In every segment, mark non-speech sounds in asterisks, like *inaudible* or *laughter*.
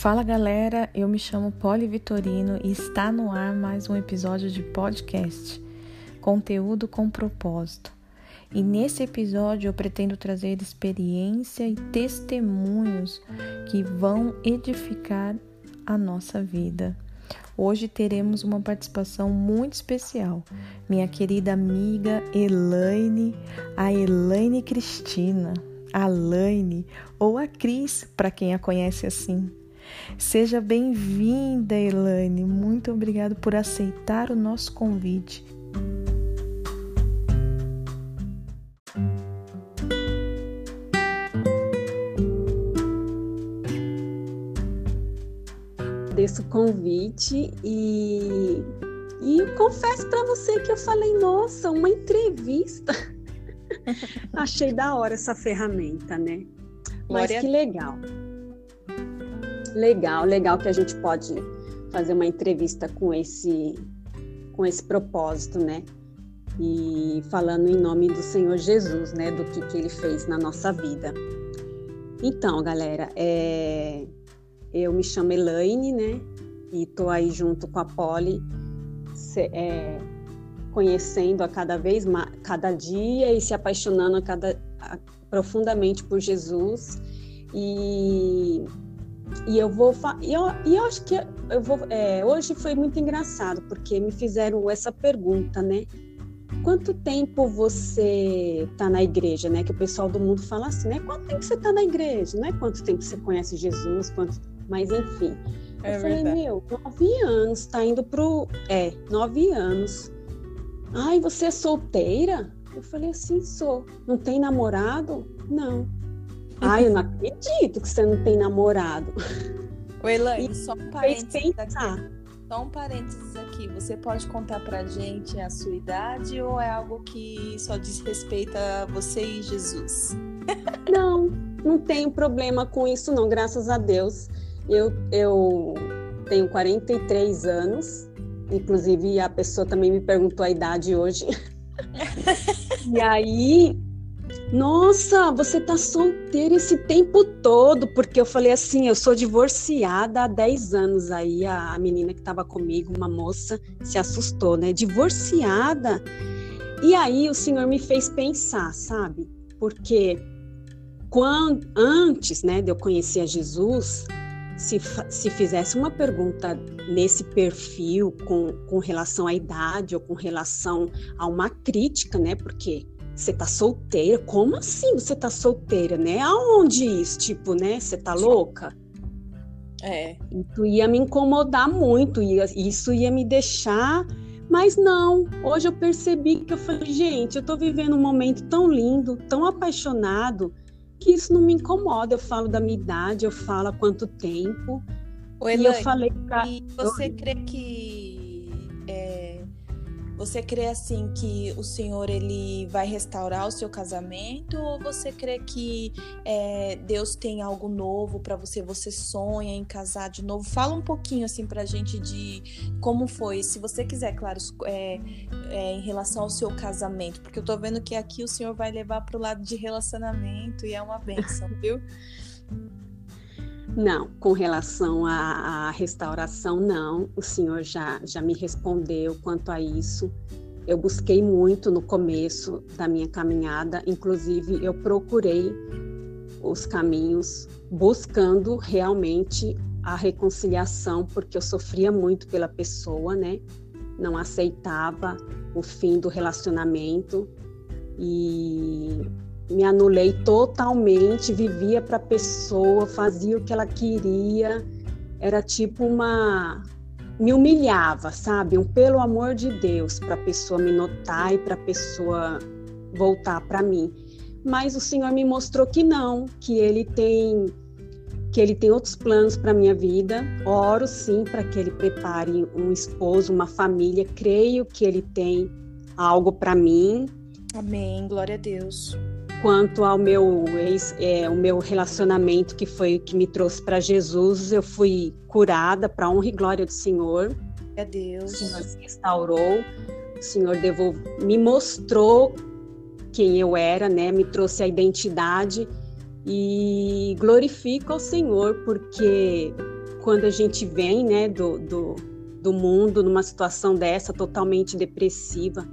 Fala galera, eu me chamo Poli Vitorino e está no ar mais um episódio de podcast, conteúdo com propósito. E nesse episódio eu pretendo trazer experiência e testemunhos que vão edificar a nossa vida. Hoje teremos uma participação muito especial. Minha querida amiga Elaine, a Elaine Cristina, a Laine ou a Cris, para quem a conhece assim. Seja bem-vinda, Elaine. Muito obrigado por aceitar o nosso convite. Agradeço o convite e, e confesso para você que eu falei, nossa, uma entrevista. *laughs* Achei da hora essa ferramenta, né? Mas Glória. que legal. Legal, legal que a gente pode fazer uma entrevista com esse com esse propósito, né? E falando em nome do Senhor Jesus, né? Do que, que ele fez na nossa vida. Então, galera, é... eu me chamo Elaine, né? E tô aí junto com a Polly, é... conhecendo a cada vez mais, cada dia e se apaixonando a cada, a, profundamente por Jesus. E e eu vou e eu, e eu acho que eu vou é, hoje foi muito engraçado porque me fizeram essa pergunta né? Quanto tempo você está na igreja né? Que o pessoal do mundo fala assim né? Quanto tempo você está na igreja? Não é quanto tempo você conhece Jesus quanto mas enfim. É eu verdade. falei meu nove anos está indo pro é nove anos. Ai você é solteira? Eu falei assim sou. Não tem namorado? Não Ai, eu não acredito que você não tem namorado. O Elaine, só um parênteses aqui. Só um parênteses aqui. Você pode contar pra gente a sua idade ou é algo que só diz respeito a você e Jesus? *laughs* Não, não tenho problema com isso não, graças a Deus. Eu, eu tenho 43 anos, inclusive a pessoa também me perguntou a idade hoje. *laughs* e aí nossa, você tá solteira esse tempo todo, porque eu falei assim, eu sou divorciada há 10 anos. Aí a, menina que estava comigo, uma moça, se assustou, né? Divorciada. E aí o Senhor me fez pensar, sabe? Porque quando antes, né, de eu conhecer a Jesus, se, se fizesse uma pergunta nesse perfil com, com relação à idade ou com relação a uma crítica, né? Porque você tá solteira? Como assim você tá solteira, né? Aonde isso? Tipo, né? Você tá louca? É. Isso ia me incomodar muito, ia, isso ia me deixar. Mas não, hoje eu percebi que eu falei, gente, eu tô vivendo um momento tão lindo, tão apaixonado, que isso não me incomoda. Eu falo da minha idade, eu falo há quanto tempo. E eu falei pra... E você crê que você crê assim que o Senhor ele vai restaurar o seu casamento ou você crê que é, Deus tem algo novo para você? Você sonha em casar de novo? Fala um pouquinho assim para gente de como foi, se você quiser, claro, é, é, em relação ao seu casamento, porque eu tô vendo que aqui o Senhor vai levar para o lado de relacionamento e é uma benção, viu? *laughs* Não, com relação à, à, restauração, não. O senhor já, já me respondeu quanto a isso. Eu busquei muito no começo da minha caminhada, inclusive eu procurei os caminhos buscando realmente a reconciliação, porque eu sofria muito pela pessoa, né? Não aceitava o fim do relacionamento e me anulei totalmente, vivia para a pessoa, fazia o que ela queria, era tipo uma me humilhava, sabe? Um pelo amor de Deus para a pessoa me notar e para a pessoa voltar para mim. Mas o Senhor me mostrou que não, que ele tem que ele tem outros planos para minha vida. Oro sim para que ele prepare um esposo, uma família. Creio que ele tem algo para mim. Amém. Glória a Deus quanto ao meu ex, é, o meu relacionamento que foi que me trouxe para Jesus, eu fui curada para honra e glória do Senhor. É Deus. O Senhor se restaurou, o Senhor devolve, me mostrou quem eu era, né? Me trouxe a identidade e glorifico ao Senhor porque quando a gente vem, né, do, do, do mundo numa situação dessa, totalmente depressiva,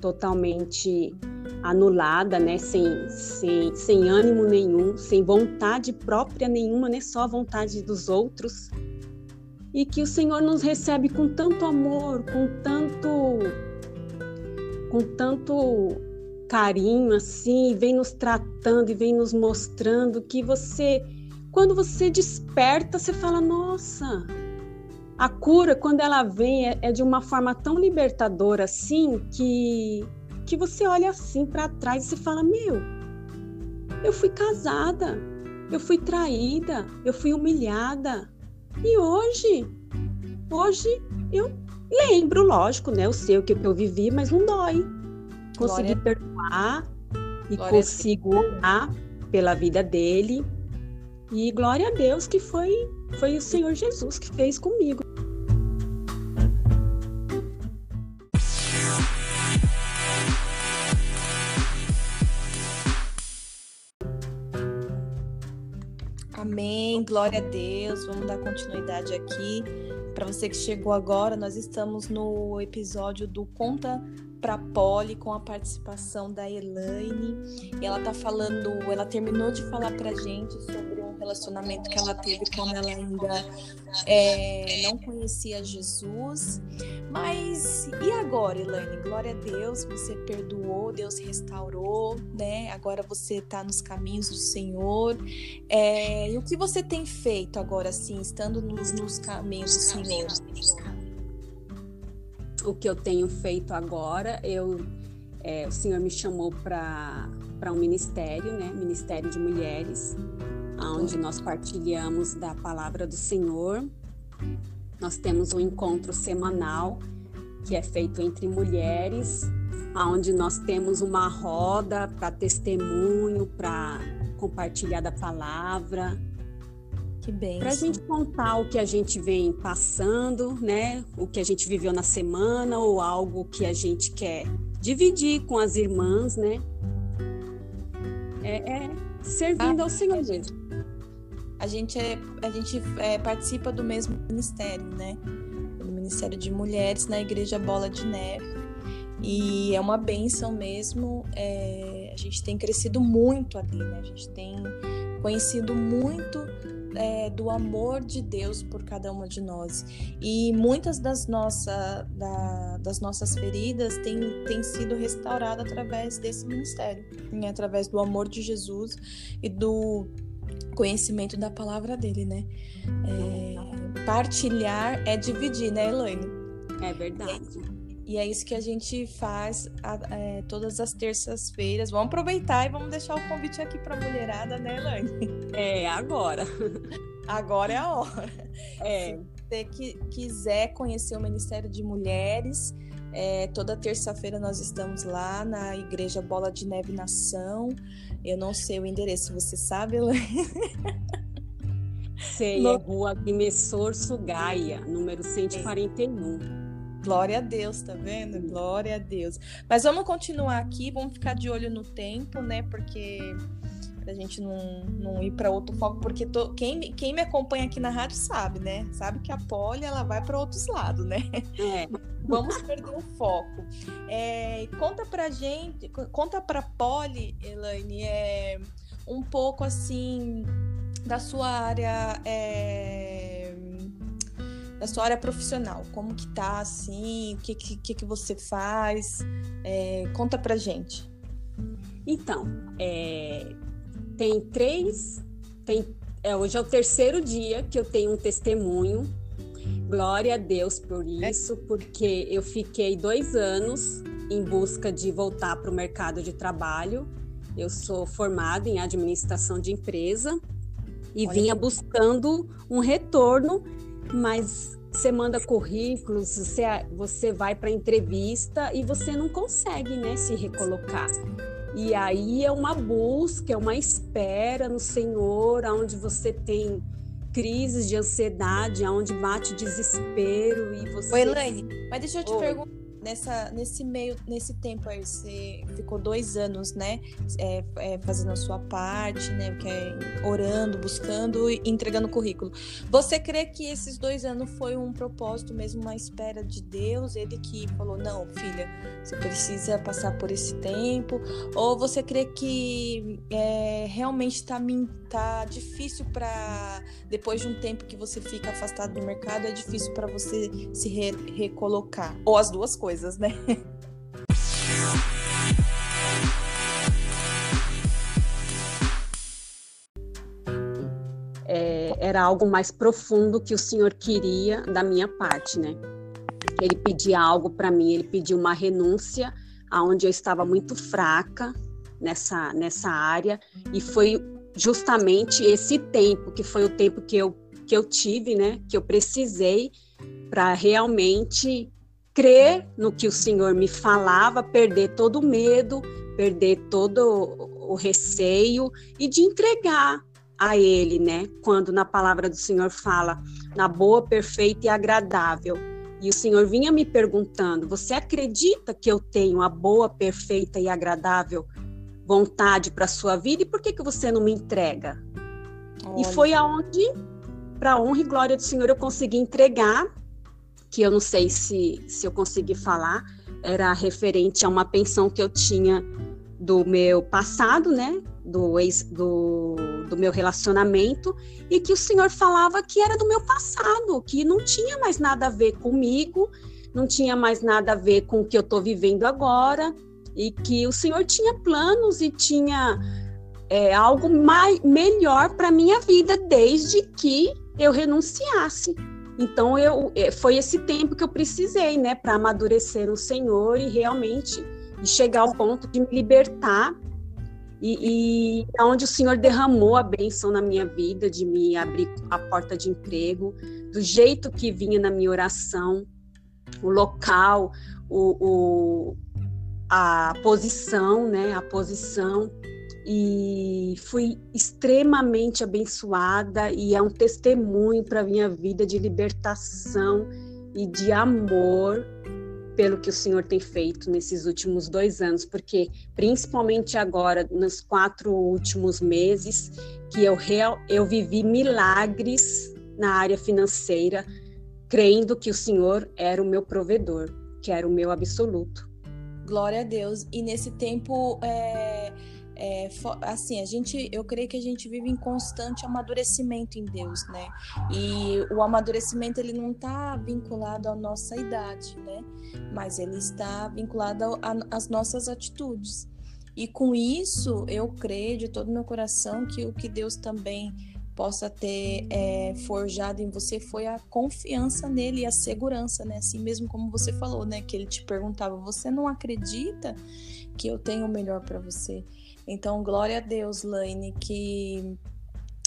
totalmente anulada, né, sem, sem, sem ânimo nenhum, sem vontade própria nenhuma, né, só vontade dos outros. E que o Senhor nos recebe com tanto amor, com tanto com tanto carinho assim, vem nos tratando e vem nos mostrando que você quando você desperta, você fala: "Nossa, a cura, quando ela vem, é, é de uma forma tão libertadora assim que, que você olha assim para trás e você fala: Meu, eu fui casada, eu fui traída, eu fui humilhada. E hoje, hoje eu lembro, lógico, né? Eu sei o que eu vivi, mas não dói. Consegui Glória. perdoar e Glória consigo orar pela vida dele. E glória a Deus que foi foi o Senhor Jesus que fez comigo. Glória a Deus. Vamos dar continuidade aqui. Para você que chegou agora, nós estamos no episódio do Conta para Polly com a participação da Elaine. Ela tá falando, ela terminou de falar pra gente sobre um relacionamento que ela teve quando ela ainda é, não conhecia Jesus. Mas e agora, Elaine? Glória a Deus, você perdoou, Deus restaurou, né? Agora você tá nos caminhos do Senhor. É, e o que você tem feito agora, assim, estando nos, nos caminhos do Senhor? o que eu tenho feito agora, eu, é, o Senhor me chamou para um ministério, né? Ministério de Mulheres, onde nós partilhamos da palavra do Senhor. Nós temos um encontro semanal que é feito entre mulheres, onde nós temos uma roda para testemunho, para compartilhar da palavra, que bem. Para a gente contar o que a gente vem passando, né? O que a gente viveu na semana ou algo que a gente quer dividir com as irmãs, né? É, é servindo ah, ao Senhor mesmo. A gente, é, a gente é, participa do mesmo ministério, né? Do Ministério de Mulheres na Igreja Bola de Neve. E é uma benção mesmo. É, a gente tem crescido muito ali, né? A gente tem conhecido muito é, do amor de Deus por cada uma de nós. E muitas das, nossa, da, das nossas feridas têm, têm sido restauradas através desse ministério, né? através do amor de Jesus e do conhecimento da palavra dele, né? É, partilhar é dividir, né, Elaine? É verdade. E é isso que a gente faz é, todas as terças-feiras. Vamos aproveitar e vamos deixar o convite aqui para a mulherada, né, Elaine? É, agora. Agora é a hora. É. Se você que, quiser conhecer o Ministério de Mulheres, é, toda terça-feira nós estamos lá na Igreja Bola de Neve Nação. Eu não sei o endereço, você sabe, Elaine? *laughs* Sei, no... é Rua Guimessor Sugaia, número 141. Glória a Deus, tá vendo? Glória a Deus. Mas vamos continuar aqui, vamos ficar de olho no tempo, né? Porque pra gente não, não ir para outro foco, porque tô, quem, quem me acompanha aqui na rádio sabe, né? Sabe que a Poli ela vai para outros lados, né? É. *laughs* Vamos perder o foco. É, conta pra gente, conta pra Poli, Elaine, é, um pouco assim da sua área. É, da sua área profissional, como que tá assim, o que que, que você faz, é, conta pra gente. Então, é, tem três, tem, é, hoje é o terceiro dia que eu tenho um testemunho, glória a Deus por isso, porque eu fiquei dois anos em busca de voltar para o mercado de trabalho, eu sou formada em administração de empresa, e Olha. vinha buscando um retorno mas você manda currículos, você, você vai para entrevista e você não consegue né, se recolocar. E aí é uma busca, é uma espera no Senhor, onde você tem crises de ansiedade, onde bate desespero e você. Oi, Elaine, mas deixa eu te perguntar. Nessa, nesse meio, nesse tempo aí, você ficou dois anos, né? É, é, fazendo a sua parte, né? Que é orando, buscando e entregando currículo. Você crê que esses dois anos foi um propósito mesmo, uma espera de Deus? Ele que falou, não, filha, você precisa passar por esse tempo? Ou você crê que é, realmente está tá difícil para depois de um tempo que você fica afastado do mercado, é difícil para você se re recolocar? Ou as duas coisas? Coisas, né? É, era algo mais profundo que o Senhor queria da minha parte, né? Ele pedia algo para mim, ele pediu uma renúncia aonde eu estava muito fraca nessa nessa área e foi justamente esse tempo que foi o tempo que eu que eu tive, né? Que eu precisei para realmente crer no que o Senhor me falava, perder todo o medo, perder todo o receio e de entregar a Ele, né? Quando na palavra do Senhor fala na boa, perfeita e agradável. E o Senhor vinha me perguntando: Você acredita que eu tenho a boa, perfeita e agradável vontade para a sua vida? E por que, que você não me entrega? Olha. E foi aonde, para honra e glória do Senhor, eu consegui entregar que eu não sei se, se eu consegui falar, era referente a uma pensão que eu tinha do meu passado, né? Do, ex, do, do meu relacionamento, e que o Senhor falava que era do meu passado, que não tinha mais nada a ver comigo, não tinha mais nada a ver com o que eu estou vivendo agora, e que o Senhor tinha planos e tinha é, algo mais, melhor para minha vida desde que eu renunciasse. Então eu é, foi esse tempo que eu precisei, né, para amadurecer o Senhor e realmente chegar ao ponto de me libertar e, e onde o Senhor derramou a bênção na minha vida, de me abrir a porta de emprego, do jeito que vinha na minha oração, o local, o, o a posição, né, a posição e fui extremamente abençoada e é um testemunho para minha vida de libertação e de amor pelo que o Senhor tem feito nesses últimos dois anos, porque principalmente agora, nos quatro últimos meses, que eu, real, eu vivi milagres na área financeira, crendo que o Senhor era o meu provedor, que era o meu absoluto. Glória a Deus. E nesse tempo, é é, assim, a gente, eu creio que a gente vive em constante amadurecimento em Deus, né? E o amadurecimento ele não está vinculado à nossa idade, né? Mas ele está vinculado às nossas atitudes. E com isso, eu creio de todo meu coração que o que Deus também possa ter é, forjado em você foi a confiança nele e a segurança, né? Assim mesmo como você falou, né? Que ele te perguntava: você não acredita que eu tenho o melhor para você? Então, glória a Deus, Laine, que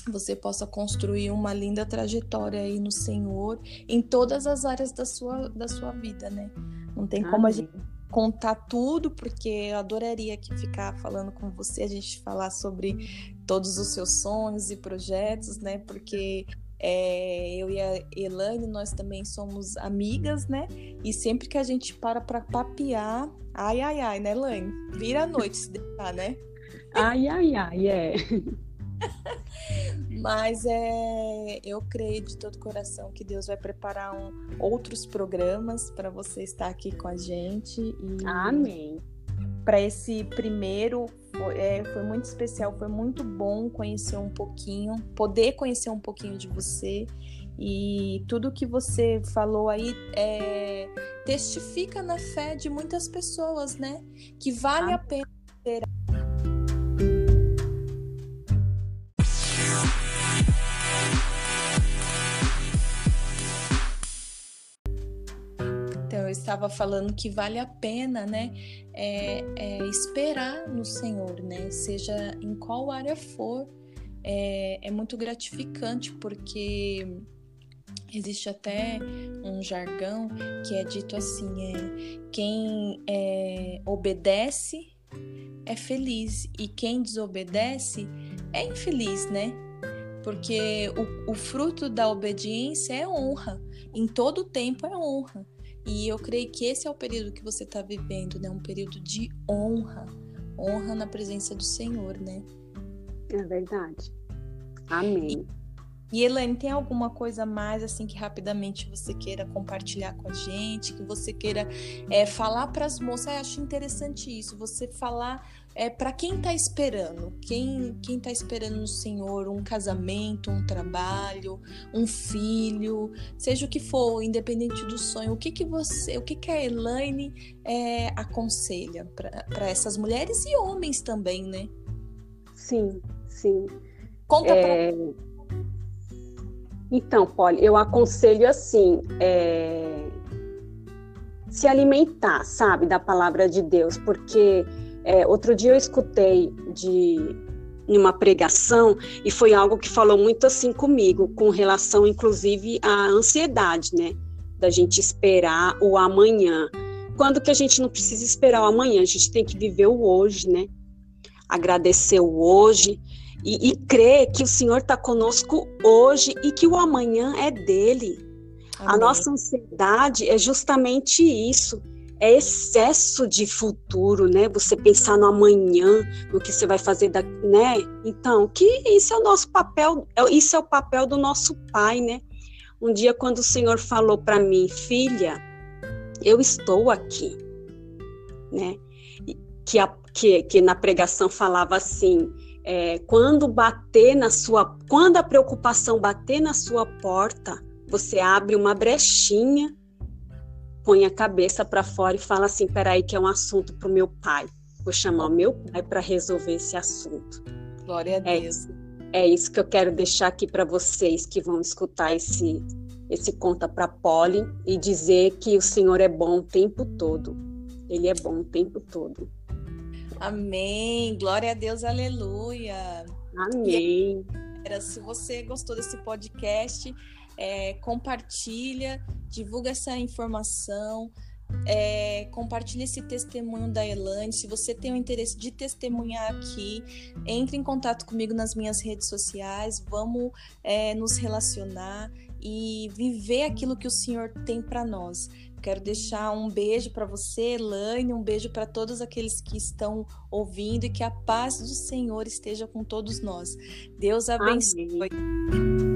você possa construir uma linda trajetória aí no Senhor em todas as áreas da sua, da sua vida, né? Não tem Amém. como a gente contar tudo, porque eu adoraria aqui ficar falando com você, a gente falar sobre todos os seus sonhos e projetos, né? Porque é, eu e a Elaine, nós também somos amigas, né? E sempre que a gente para para papear, ai, ai, ai, né, Elaine? Vira a noite se deixar, né? Ai, ai, ai, é. *laughs* Mas é, eu creio de todo coração que Deus vai preparar um, outros programas para você estar aqui com a gente. E Amém. Para esse primeiro foi, é, foi muito especial, foi muito bom conhecer um pouquinho, poder conhecer um pouquinho de você e tudo que você falou aí é, testifica na fé de muitas pessoas, né? Que vale a pena ter estava falando que vale a pena, né, é, é esperar no Senhor, né, seja em qual área for, é, é muito gratificante porque existe até um jargão que é dito assim, é quem é, obedece é feliz e quem desobedece é infeliz, né? Porque o, o fruto da obediência é honra, em todo tempo é honra. E eu creio que esse é o período que você está vivendo, né? Um período de honra, honra na presença do Senhor, né? É verdade. Amém. E, e Elaine, tem alguma coisa mais assim que rapidamente você queira compartilhar com a gente, que você queira é, falar para as moças? Eu acho interessante isso, você falar é, para quem está esperando, quem quem está esperando no Senhor, um casamento, um trabalho, um filho, seja o que for, independente do sonho, o que que você, o que que a Elaine é, aconselha para essas mulheres e homens também, né? Sim, sim. Conta é... pra... Então, Polly, eu aconselho assim, é... se alimentar, sabe, da palavra de Deus, porque é, outro dia eu escutei de uma pregação e foi algo que falou muito assim comigo, com relação inclusive à ansiedade, né? Da gente esperar o amanhã. Quando que a gente não precisa esperar o amanhã, a gente tem que viver o hoje, né? Agradecer o hoje e, e crer que o Senhor está conosco hoje e que o amanhã é dele. Amém. A nossa ansiedade é justamente isso é excesso de futuro, né? Você pensar no amanhã, no que você vai fazer, da, né? Então, que isso é o nosso papel, é, isso é o papel do nosso pai, né? Um dia quando o Senhor falou para mim, filha, eu estou aqui, né? Que, a, que, que na pregação falava assim, é, quando bater na sua, quando a preocupação bater na sua porta, você abre uma brechinha põe a cabeça para fora e fala assim: peraí, que é um assunto para o meu pai. Vou chamar o meu pai para resolver esse assunto. Glória a é Deus. Isso, é isso que eu quero deixar aqui para vocês que vão escutar esse, esse conta para Polly e dizer que o Senhor é bom o tempo todo. Ele é bom o tempo todo. Amém. Glória a Deus, aleluia. Amém. E, se você gostou desse podcast, é, compartilha, divulga essa informação, é, compartilhe esse testemunho da Elane. Se você tem o interesse de testemunhar aqui, entre em contato comigo nas minhas redes sociais, vamos é, nos relacionar e viver aquilo que o Senhor tem para nós. Quero deixar um beijo para você, Elaine, um beijo para todos aqueles que estão ouvindo e que a paz do Senhor esteja com todos nós. Deus abençoe. Amém.